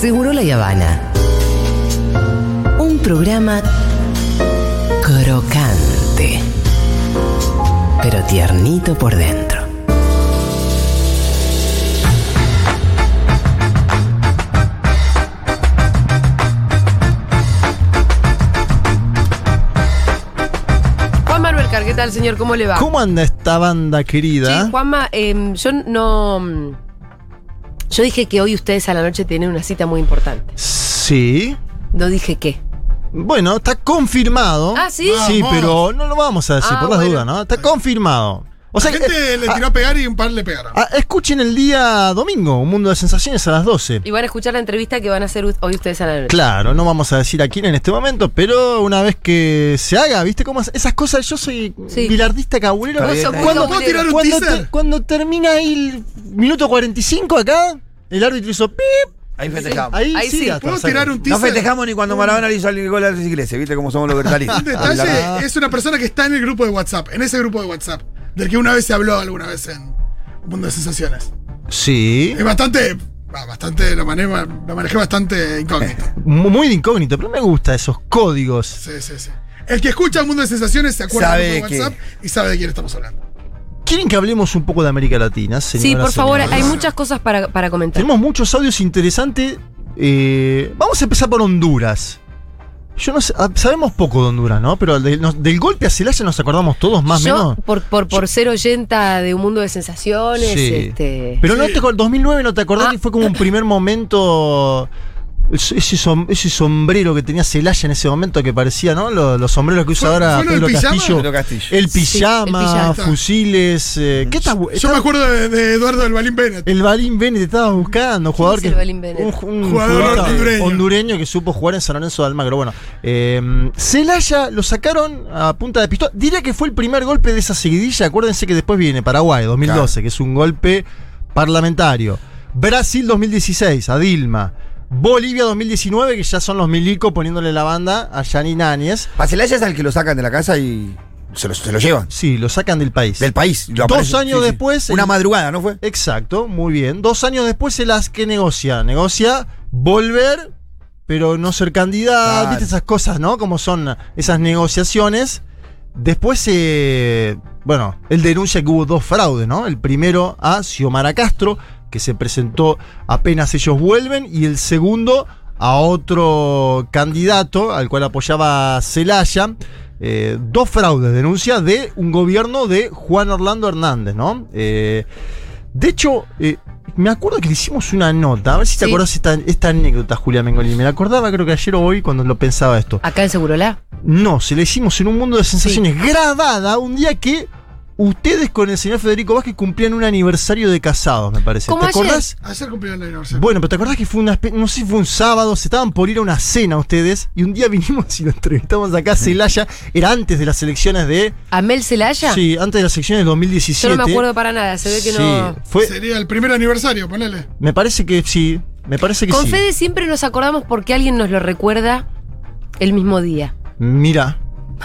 Seguro la Habana. Un programa crocante, pero tiernito por dentro. Juan Manuel Car, ¿qué tal, señor? ¿Cómo le va? ¿Cómo anda esta banda querida? Sí, Juanma, em, yo no. Yo dije que hoy ustedes a la noche tienen una cita muy importante. Sí. No dije qué. Bueno, está confirmado. Ah, ¿sí? Sí, Vamos. pero no lo vamos a decir Ah, por las bueno. dudas, ¿no? Está confirmado. O sea, la gente eh, le ah, tiró a pegar y un par le pegaron. ah, escuchen el día domingo, Un Mundo de Sensaciones a las 12. Y van a escuchar la entrevista que van a hacer hoy ustedes a la noche. Claro, no vamos a decir a quién en este momento, pero una vez que se haga, ¿viste cómo es? esas cosas? Yo soy Sí. bilardista cabulero. Cuando, cabulero. ¿Puedo tirar un cuando, te- cuando termina ahí el minuto 45 acá, el árbitro hizo pip, Ahí festejamos. ahí, Ahí sí, ¿Puedo tirar un No teaser? festejamos ni cuando Maradona le hizo el gol a las iglesias, ¿viste cómo somos los vertalistas? Un detalle es una persona que está en el grupo de WhatsApp, en ese grupo de WhatsApp, del que una vez se habló alguna vez en Un Mundo de Sensaciones. Sí. Es bastante, bastante, lo manejé, lo manejé bastante incógnito. Mu- Muy de incógnito, pero me gusta esos códigos. Sí, sí, sí. El que escucha Un Mundo de Sensaciones se acuerda de que- WhatsApp y sabe de quién estamos hablando. ¿Quieren que hablemos un poco de América Latina, Sí, por favor, hay muchas cosas para, para comentar. Tenemos muchos audios interesantes. Eh, vamos a empezar por Honduras. Yo no sé, ah, sabemos poco de Honduras, ¿no? Pero del, nos- del golpe a Celaya nos acordamos todos más o menos. por, por, por ser oyenta de un mundo de sensaciones, Sí. este. Pero no te, acor- 2009 no te acordás Ah. que fue como un primer momento. Ese, ese som- ese sombrero que tenía Celaya en ese momento que parecía, ¿no? Los, los sombreros que usa ¿Fue- ahora fue Pedro? Castillo. Pedro Castillo. El pijama, fusiles. eh, ¿Qué está, Yo está- me acuerdo de, de Eduardo del Balín Bennett. El Balín Bennett estaba buscando, jugador que. Un, un Jugador hondureño. hondureño que supo jugar en San Lorenzo de Almagro. Bueno, eh, Celaya lo sacaron a punta de pistola. Diría que fue el primer golpe de esa seguidilla. Acuérdense que después viene Paraguay 2012, que es un golpe parlamentario. Brasil 2016, a Dilma. Bolivia 2019, que ya son los milicos poniéndole la banda a Yanni Áñez. Pacelaya es al que lo sacan de la casa y se lo, se lo llevan. Sí, lo sacan del país. Del país. Lo Dos años después, Una el- madrugada, ¿no fue? Exacto, muy bien. Dos años después se las que negocia. Negocia volver, pero no ser candidato. Claro. ¿Viste esas cosas, no? Como son esas negociaciones. Después, eh, bueno, él denuncia que hubo dos fraudes, ¿no? El primero a Xiomara Castro, que se presentó apenas ellos vuelven, y el segundo a otro candidato al cual apoyaba Celaya. Eh, dos fraudes, denuncia de un gobierno de Juan Orlando Hernández, ¿no? Eh, de hecho, eh, me acuerdo que le hicimos una nota, a ver si te Sí. acordás esta, esta anécdota, Julia Mengolini. Me la acordaba creo que ayer o hoy cuando lo pensaba esto. Acá en Segurola. No, se la hicimos en un mundo de sensaciones grabada un día que ustedes con el señor Federico Vázquez cumplían un aniversario de casados, me parece. ¿Te acordás? Ayer cumplieron el aniversario. Bueno, pero ¿te acordás que fue una no sé si fue un sábado, se estaban por ir a una cena ustedes y un día vinimos y lo entrevistamos acá a Celaya, era antes de las elecciones de ¿A Mel Celaya? Sí, antes de las elecciones del Yo 2017. no me acuerdo para nada, se ve que Sí, no. fue Sería el primer aniversario, ponele. me parece que sí, me parece que Con sí. Fede siempre nos acordamos porque alguien nos lo recuerda el mismo día. Mira,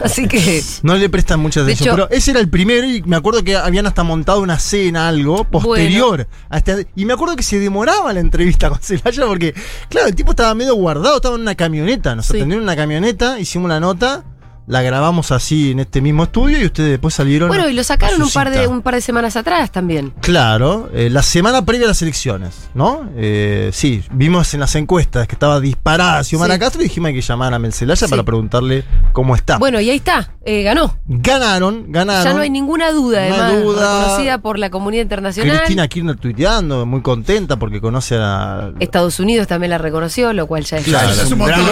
Así que. no le prestan mucha atención, hecho- pero ese era el primero y me acuerdo que habían hasta montado una cena, algo posterior. a este- y me acuerdo que se demoraba la entrevista con Celaya porque, claro, el tipo estaba medio guardado, estaba en una camioneta, nos Sí. atendieron en una camioneta, hicimos la nota, la grabamos así en este mismo estudio y ustedes después salieron. Bueno, y lo sacaron un par, de, cita. un par de semanas atrás también. Claro, eh, la semana previa a las elecciones, ¿no? Eh, sí, vimos en las encuestas que estaba disparada Xiomara Sí. Castro y dijimos que hay que llamar a Mel Zelaya Sí. para preguntarle cómo está. Bueno, y ahí está, eh, ganó. Ganaron, ganaron. Ya no hay ninguna duda, además, duda. reconocida por la comunidad internacional. Cristina Kirchner tuiteando, muy contenta porque conoce a... Estados Unidos también la reconoció, lo cual ya es Claro, es un montón.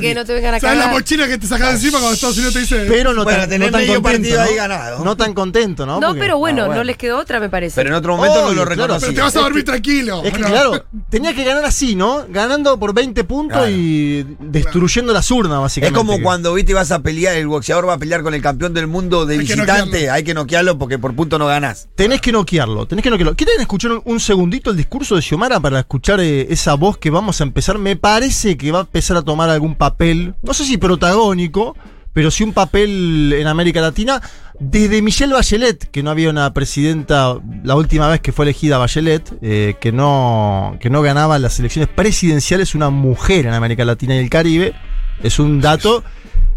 Que no te vengan a ¿Sabes la mochila que te sacas de encima cuando Estados Unidos te dice? Pero no, Bueno, tan, no tan medio contento, partido ¿no? ahí ganado. No tan contento, ¿no? No, Porque- pero bueno, Ah, bueno. no les quedó otra, me parece. Pero en otro momento no lo claro, reconocí. Pero te vas a dormir tranquilo. Es que Bueno, claro, tenía que ganar así, ¿no? Ganando por 20 puntos Claro. y destruyendo las urnas, Es básicamente. como cuando viste vas a pelear, el boxeador va a pelear con el campeón del mundo de Hay visitante, hay que noquearlo porque por punto no ganás. Tenés que noquearlo, tenés que noquearlo. ¿Quieren escuchar un, un segundito el discurso de Xiomara para escuchar eh, esa voz que vamos a empezar? Me parece que va a empezar a tomar algún papel, no sé si protagónico, pero sí un papel en América Latina. Desde Michelle Bachelet, que no había una presidenta, la última vez que fue elegida Bachelet, eh, que, no, que no ganaba las elecciones presidenciales una mujer en América Latina y el Caribe, es un dato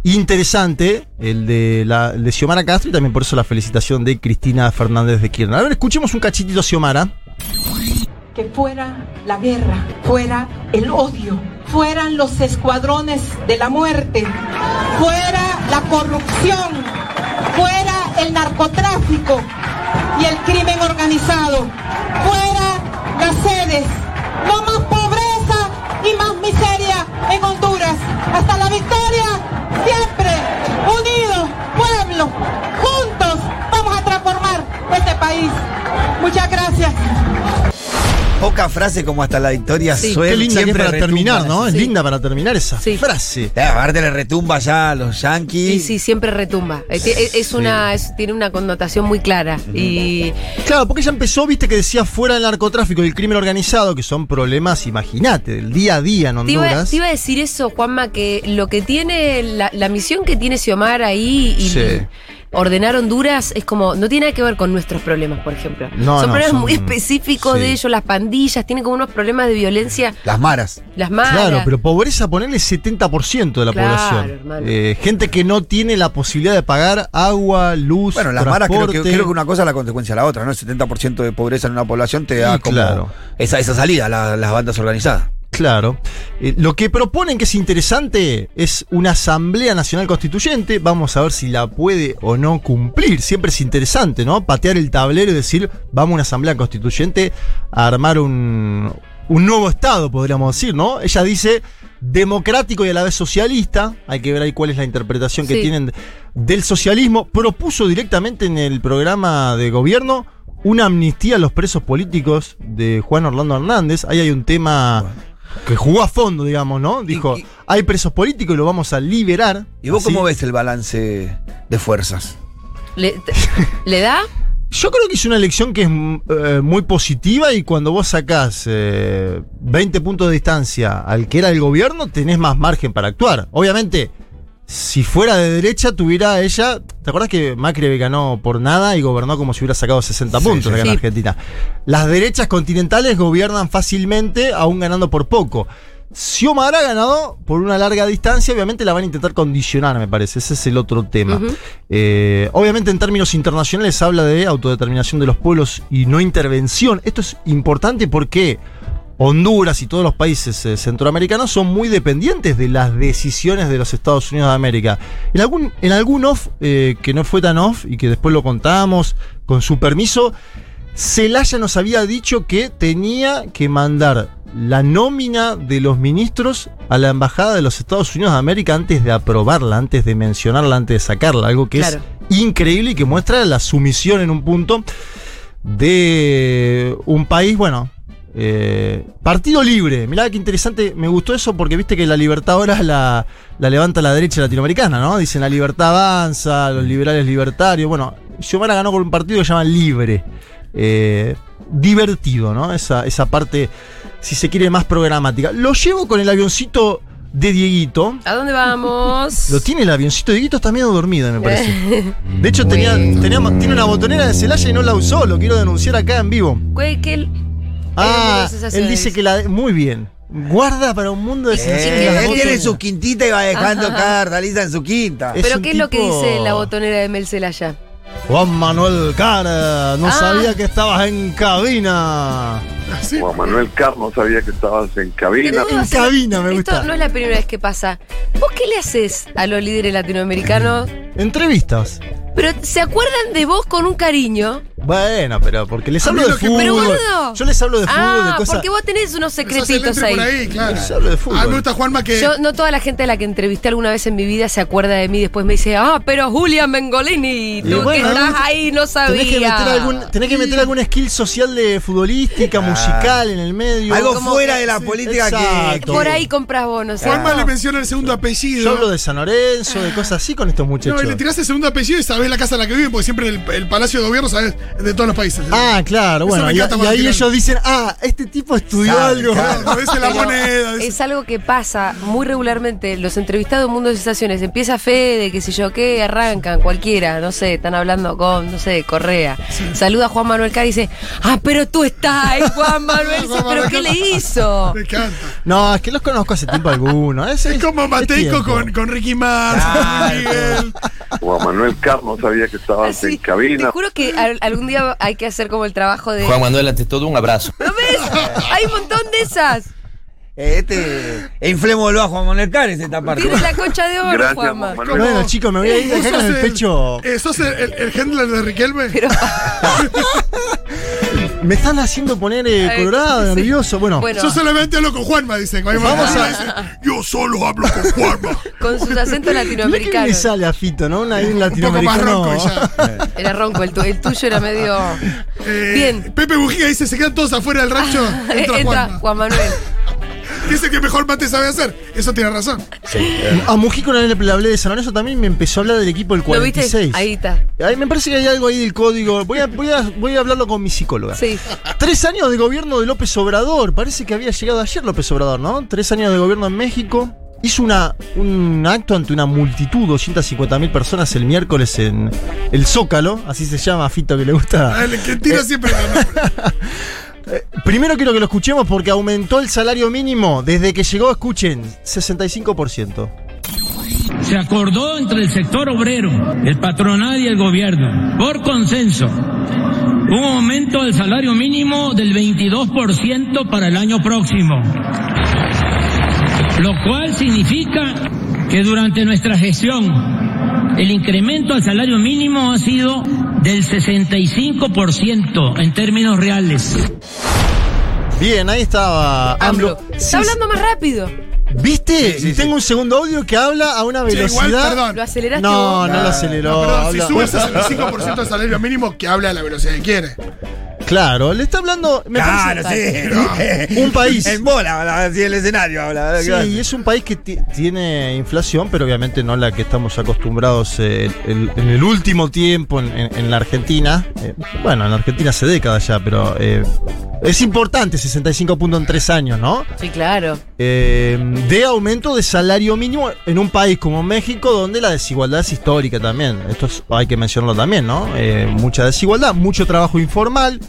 interesante el de, la, el de Xiomara Castro y también por eso la felicitación de Cristina Fernández de Kirchner. A ver, escuchemos un cachitito a Xiomara. que fuera la guerra, fuera el odio, fueran los escuadrones de la muerte, fuera la corrupción, fuera el narcotráfico y el crimen organizado, fuera las sedes, no más pobreza y más miseria en Honduras. Hasta la victoria, siempre unidos, pueblo, juntos vamos a transformar este país. Muchas gracias. Poca frase como hasta la victoria Sí. suel- Qué linda que siempre para retumba. terminar, ¿no? Es Sí. linda para terminar esa Sí. frase. Eh, Aparte le retumba ya a los yankees. Y sí, siempre retumba. Es, es- es una, es- tiene una connotación muy clara. Y Claro, porque ella empezó, viste, que decía fuera del narcotráfico y el crimen organizado, que son problemas, imagínate, del día a día en te iba, Honduras. te iba a decir eso, Juanma, que lo que tiene, la, la misión que tiene Xiomara ahí y Sí. Ordenar Honduras es como, no tiene nada que ver con nuestros problemas, por ejemplo. No, son no, problemas son- muy específicos sí. de ellos, las pandillas, tienen como unos problemas de violencia, Las maras. las malas. Claro, pero pobreza ponerle 70% de la Claro, población. hermano. Eh, gente que no tiene la posibilidad de pagar agua, luz, Bueno, las maras creo que, transporte. creo que una cosa es la consecuencia de la otra, ¿no? El 70% de pobreza en una población te da como claro. esa, esa salida, la- las bandas organizadas. Claro. Eh, lo que proponen que es interesante es una Asamblea Nacional Constituyente. Vamos a ver si la puede o no cumplir. Siempre es interesante, ¿no? Patear el tablero y decir, vamos a una Asamblea Constituyente a armar un, un nuevo Estado, podríamos decir, ¿no? Ella dice democrático y a la vez socialista. Hay que ver ahí cuál es la interpretación que Sí. tienen del socialismo. Propuso directamente en el programa de gobierno una amnistía a los presos políticos de Juan Orlando Hernández. Ahí hay un tema que jugó a fondo, digamos, ¿no? Dijo, Y- y- hay presos políticos y lo vamos a liberar. ¿Y vos Así. cómo ves el balance de fuerzas? ¿Le, te- ¿le da? Yo creo que es una elección que es eh, muy positiva y cuando vos sacás eh, 20 puntos de distancia al que era el gobierno, tenés más margen para actuar. Obviamente, si fuera de derecha, tuviera ella. ¿Te acuerdas que Macri ganó por nada y gobernó como si hubiera sacado 60 Sí, puntos sí. acá en. Argentina? Las derechas continentales gobiernan fácilmente, aún ganando por poco. Xiomara ha ganado por una larga distancia, obviamente la van a intentar condicionar, me parece. Ese es el otro tema. Eh, obviamente en términos internacionales habla de autodeterminación de los pueblos y no intervención. Esto es importante porque Honduras y todos los países eh, centroamericanos son muy dependientes de las decisiones de los Estados Unidos de América. En algún, en algún off, eh, que no fue tan off y que después lo contamos con su permiso, Celaya nos había dicho que tenía que mandar la nómina de los ministros a la Embajada de los Estados Unidos de América antes de aprobarla, antes de mencionarla, antes de sacarla. Algo que Claro. es increíble y que muestra la sumisión en un punto de un país, bueno, eh, partido libre. Mirá qué interesante, me gustó eso porque viste que la libertad ahora la, la levanta la derecha latinoamericana, ¿no? Dicen la libertad avanza, los liberales libertarios. Bueno, Xiomara ganó por un partido que se llama Libre. Eh, divertido, ¿no? Esa, esa parte, si se quiere, más programática. Lo llevo con el avioncito de Dieguito. ¿A dónde vamos? Lo tiene el avioncito de Dieguito, está medio dormido, me parece. De hecho, tenía, tenía- tiene una botonera de Celaya y no la usó. Lo quiero denunciar acá en vivo. Güey, que el- Ah, él dice que la. Muy bien. Guarda para un mundo de Eh, sensaciones. ¿qué es la lo él tiene su quintita y va dejando Ajá. cada lista en su quinta. ¿Pero qué es lo que dice la botonera de Mel Celaya? Juan Manuel Cara, no Ah. sabía que estabas en cabina. Juan Manuel Carlos sabía que estabas en cabina. En cabina me Esto gusta. no es la primera vez que pasa. ¿Vos qué le haces a los líderes latinoamericanos? Entrevistas. Pero se acuerdan de vos con un cariño. Bueno, pero porque les hablo de fútbol. Pero, boludo. Yo les hablo de fútbol, ah, de cosas. porque vos tenés unos secretitos ahí. por ahí, claro. Les hablo de fútbol. A mí me gusta Juanma que. Yo, no toda la gente a la que entrevisté alguna vez en mi vida se acuerda de mí. Después me dice, ah, pero Julian Bengolini, tú bueno, que estás ahí no sabía. Tenés que, meter algún, tenés que meter algún skill social de futbolística, musical en el medio. Algo como fuera que- de la sí, política que. Por ahí compras vos, ¿no es Juanma le menciona el segundo apellido. Yo hablo de San Lorenzo, de cosas así con estos No, muchachos. y le tirás el segundo apellido y sabés sabés la casa en la que viven, porque siempre el, el palacio de gobierno, sabes, es de todos los países. Ah, claro, Eso bueno. Y, ahí ellos dicen, ah, este tipo estudió algo. claro. A veces la moneda. Es algo que pasa muy regularmente. Los entrevistados en Mundo de Sensaciones empieza Fede, qué sé yo qué, arrancan cualquiera, no sé, están hablando con, no sé, Correa. Saluda a Juan Manuel K y dice, ah, pero tú estás ahí, Juan Manuel. Dice, Juan pero Manuel ¿qué le hizo? Me encanta. No, es que los conozco hace tiempo alguno. Es, Es como Mateico con, con Ricky Martin, Claro. Miguel. Juan Manuel Carlos sabía que estabas Así, en cabina. Te juro que al- algún día hay que hacer como el trabajo de. Juan Manuel, ante todo, un abrazo. ¿No ves? Hay un montón de esas. Eh, Este. E inflémoslo a Juan Manuel Cárez esta parte. Tienes la concha de oro, Gracias. Juan Manuel. Bueno, chicos, me voy a ir ¿Vos acá con el pecho. ¿Sos el, el, el handler de Riquelme? Pero, Me están haciendo poner eh, colorado, sí. nervioso. Bueno, bueno, Yo solamente hablo con Juanma, dicen. Vamos Vamos a- dice, Yo solo hablo con Juanma. con sus acentos latinoamericanos. le sale a Fito, ¿no? Una Un poco más latinoamericano. ronco ya. Era ronco, el, tu- el tuyo era medio. Eh, Bien. Pepe Bujiga dice: se quedan todos afuera del rancho. Entra, Entra Juanma. Juan Manuel. Dice que mejor mate sabe hacer. Eso tiene razón. A Mujica una vez le hablé de San Lorenzo también me empezó a hablar del equipo del ¿Lo viste? 46. Ahí está. Ay, me parece que hay algo ahí del código. Voy a, voy a, voy a hablarlo con mi psicóloga. Sí. Tres años de gobierno de López Obrador. Parece que había llegado ayer López Obrador, ¿no? Tres años de gobierno en México. Hizo una, un acto ante una multitud, 250 mil personas el miércoles en el Zócalo, así se llama Fito que le gusta. El que tira siempre gana. Primero quiero que lo escuchemos porque aumentó el salario mínimo desde que llegó, escuchen, 65%. Se acordó entre el sector obrero, el patronal y el gobierno, por consenso, un aumento del salario mínimo del 22% para el año próximo, lo cual significa que durante nuestra gestión el incremento al salario mínimo ha sido del 65% en términos reales. Bien, ahí estaba AMLO. AMLO. Sí, Está hablando más rápido. ¿Viste? Sí, tengo un segundo audio que habla a una velocidad. igual, perdón. ¿Lo aceleraste No, vos? no lo aceleró. No, perdón, si habla- sube el 65% del salario mínimo, que habla a la velocidad que quiere. Claro, le está hablando. Me Claro, parece- sí. Un país. En bola, así el escenario. Habla, Sí, y es un país que ti- tiene inflación, pero obviamente no la que estamos acostumbrados eh, el- en el último tiempo en, en- en la Argentina. Eh, bueno, en la Argentina hace décadas ya, pero eh, es importante 65 puntos en tres años, ¿no? Sí, claro. Eh, de aumento de salario mínimo en un país como México, donde la desigualdad es histórica también. Esto es- hay que mencionarlo también, ¿no? Eh, mucha desigualdad, mucho trabajo informal.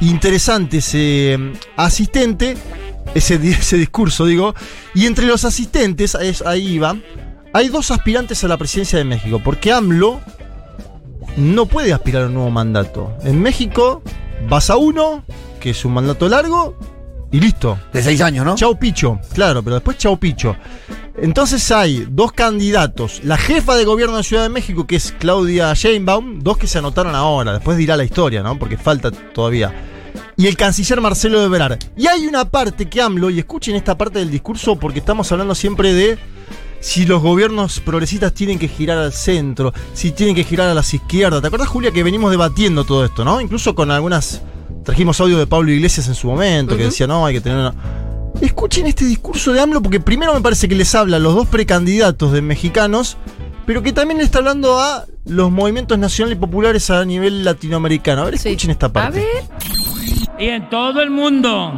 Interesante ese mm, asistente, ese, ese discurso, digo. Y entre los asistentes, es- ahí iba, hay dos aspirantes a la presidencia de México, porque AMLO no puede aspirar a un nuevo mandato. En México vas a uno, que es un mandato largo, y listo. De seis años, ¿no? Chau Picho, claro, pero después Chau Picho. Entonces hay dos candidatos. La jefa de gobierno de Ciudad de México, que es Claudia Sheinbaum, dos que se anotaron ahora, después dirá la historia, ¿no? Porque falta todavía. Y el canciller Marcelo Ebrard. Y hay una parte que AMLO, y escuchen esta parte del discurso porque estamos hablando siempre de si los gobiernos progresistas tienen que girar al centro, si tienen que girar a las izquierdas. ¿Te acuerdas, Julia, que venimos debatiendo todo esto, ¿no? Incluso con algunas... Trajimos audio de Pablo Iglesias en su momento, que decía, no, hay que tener una... Escuchen este discurso de AMLO porque primero me parece que les habla a los dos precandidatos de mexicanos, pero que también le está hablando a los movimientos nacionales y populares a nivel latinoamericano. A ver, Sí. escuchen esta A parte. ver. Y en todo el mundo,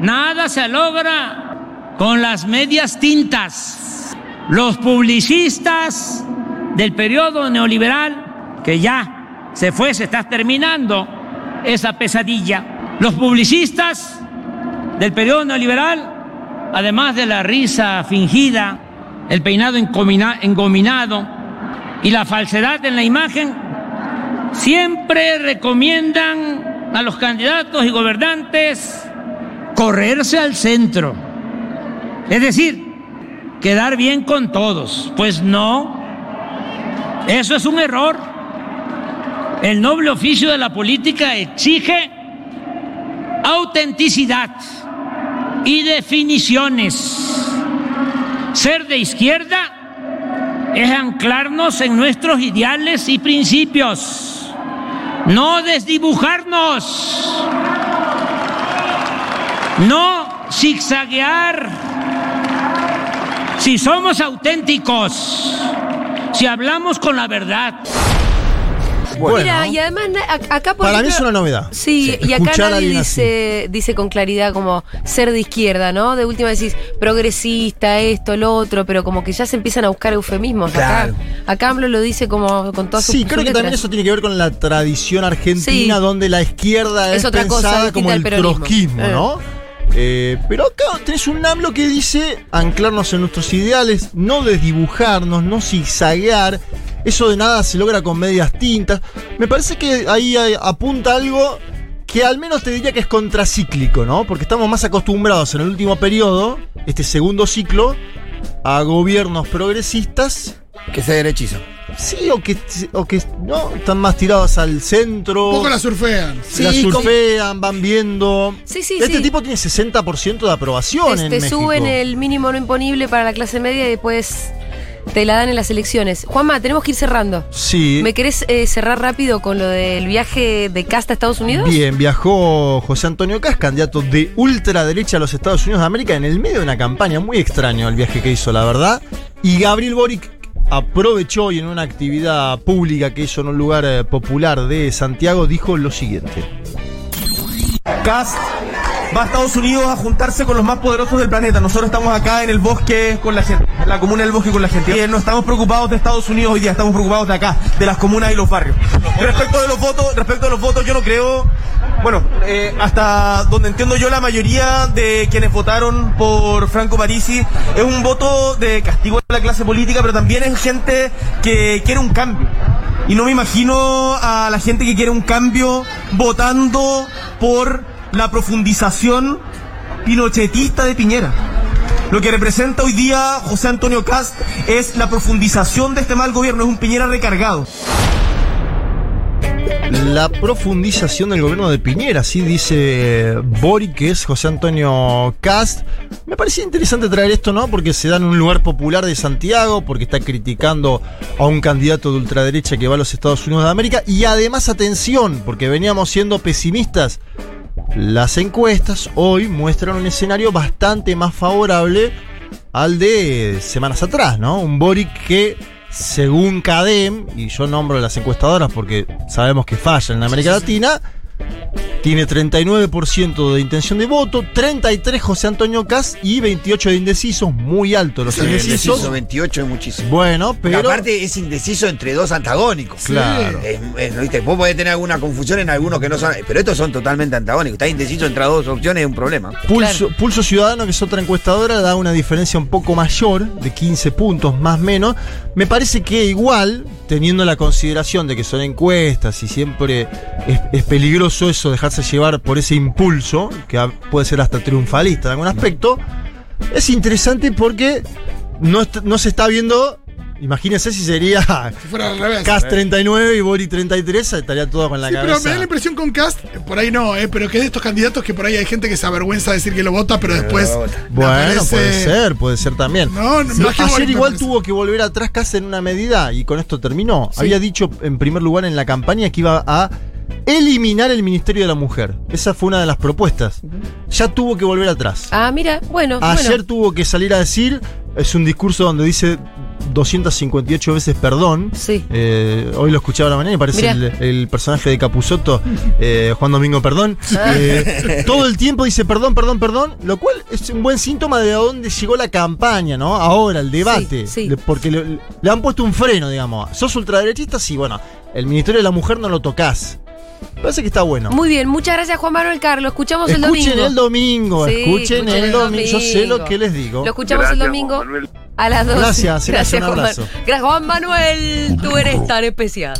nada se logra con las medias tintas. Los publicistas del periodo neoliberal, que ya se fue, se está terminando esa pesadilla. Los publicistas del periodo neoliberal, además de la risa fingida, el peinado engominado y la falsedad en la imagen, siempre recomiendan a los candidatos y gobernantes correrse al centro. Es decir, quedar bien con todos. Pues no, eso es un error. El noble oficio de la política exige autenticidad y definiciones. Ser de izquierda es anclarnos en nuestros ideales y principios, no desdibujarnos, no zigzaguear. Si somos auténticos, si hablamos con la verdad, Bueno. Mira, y además acá por Para mí es una novedad. Sí, y acá nadie dice, dice con claridad como ser de izquierda, ¿no? De última decís progresista, esto, lo otro, pero como que ya se empiezan a buscar eufemismos. Claro. Acá, acá AMLO lo dice como con todas sus Sí, creo que también eso tiene que ver con la tradición argentina, Sí. donde la izquierda Es es, otra cosa pensada distinta como el trotskismo, Eh. ¿no? Eh, pero acá tenés un AMLO que dice anclarnos en nuestros ideales, no desdibujarnos, no zigzaguear. Eso de nada se logra con medias tintas. Me parece que ahí hay- apunta algo que al menos te diría que es contracíclico, ¿no? Porque estamos más acostumbrados en el último periodo, este segundo ciclo, a gobiernos progresistas Que se derechizo. Sí, o que, o que no, están más tirados al centro. Un poco la surfean. Sí, como- surfean, van viendo. Sí, sí, este sí. tipo tiene 60% de aprobación en Te México. suben el mínimo no imponible para la clase media y después te la dan en las elecciones. Juanma, tenemos que ir cerrando. Sí. ¿Me querés eh, cerrar rápido con lo del viaje de Casta a Estados Unidos? Bien, viajó José Antonio Cas, candidato de ultraderecha a los Estados Unidos de América, en el medio de una campaña muy extraño el viaje que hizo, la verdad. Y Gabriel Boric aprovechó y en una actividad pública que hizo en un lugar eh, popular de Santiago dijo lo siguiente. Cast va a Estados Unidos a juntarse con los más poderosos del planeta. Nosotros estamos acá en el bosque con la gente, en la comuna del bosque con la gente. Y no estamos preocupados de Estados Unidos hoy día, estamos preocupados de acá, de las comunas y los barrios. Respecto de los votos, respecto de los votos, yo no creo, bueno, eh, hasta donde entiendo yo la mayoría de quienes votaron por Franco Parisi es un voto de castigo a la clase política, pero también es gente que quiere un cambio. Y no me imagino a la gente que quiere un cambio votando por la profundización pinochetista de Piñera. Lo que representa hoy día José Antonio Cast es la profundización de este mal gobierno, es un Piñera recargado. La profundización del gobierno de Piñera, así dice Boric, que es José Antonio Cast. Me parecía interesante traer esto, ¿no? Porque se da en un lugar popular de Santiago, porque está criticando a un candidato de ultraderecha que va a los Estados Unidos de América. Y además, atención, porque veníamos siendo pesimistas. Las encuestas hoy muestran un escenario bastante más favorable al de semanas atrás, ¿no? Un Boric que, según CADEM, y yo nombro las encuestadoras porque sabemos que fallan en América Latina, tiene 39% de intención de voto, 33 José Antonio Cas y 28 de indecisos, muy alto los Sí, indecisos. indeciso 28 es muchísimo. Bueno, Pero aparte es indeciso entre dos antagónicos. Claro. Es- es- ¿viste? Vos podés tener alguna confusión en algunos que no son. Pero estos son totalmente antagónicos. Está indeciso entre dos opciones es un problema. Pulso, Pulso Ciudadano, que es otra encuestadora, da una diferencia un poco mayor, de 15 puntos más o menos. Me parece que igual, teniendo la consideración de que son encuestas y siempre es, es peligroso eso, dejarse llevar por ese impulso, que a- puede ser hasta triunfalista en algún aspecto, es interesante porque no, no se está viendo... Imagínense si sería Si fuera al revés. Cas 39 y Bori 33, estaría todo con la Sí, pero cabeza. me da la impresión con Cast, por ahí no, eh, pero que es de estos candidatos que por ahí hay gente que se avergüenza de decir que lo vota, pero después. le Bueno, aparece- puede ser, puede ser también. No, no, Sí, más ayer igual tuvo que volver atrás casi en una medida y con esto terminó. Sí. Había dicho en primer lugar en la campaña que iba a eliminar el Ministerio de la Mujer. Esa fue una de las propuestas. Ya tuvo que volver atrás. Ah, mira, bueno. Ayer bueno. tuvo que salir a decir, es un discurso donde dice 258 veces perdón. Sí. Eh, hoy lo escuchaba a la mañana y parece el, el personaje de Capuzoto, eh, Juan Domingo Perdón. Eh, todo el tiempo dice perdón, perdón, perdón, lo cual es un buen síntoma de a dónde llegó la campaña, ¿no? Ahora, el debate. Sí, sí. Le- porque le, le han puesto un freno, digamos. ¿Sos ultraderechista? Sí, bueno, el Ministerio de la Mujer no lo tocas. Parece que está bueno. Muy bien, muchas gracias Juan Manuel Carlos. Escuchamos el Escuchen domingo. el domingo, Sí, escuchen el domingo. Yo sé lo que les digo. Lo escuchamos el domingo. A las 12. Gracias, gracias, un Juan abrazo. Gracias, Juan Manuel. Tú eres tan especial.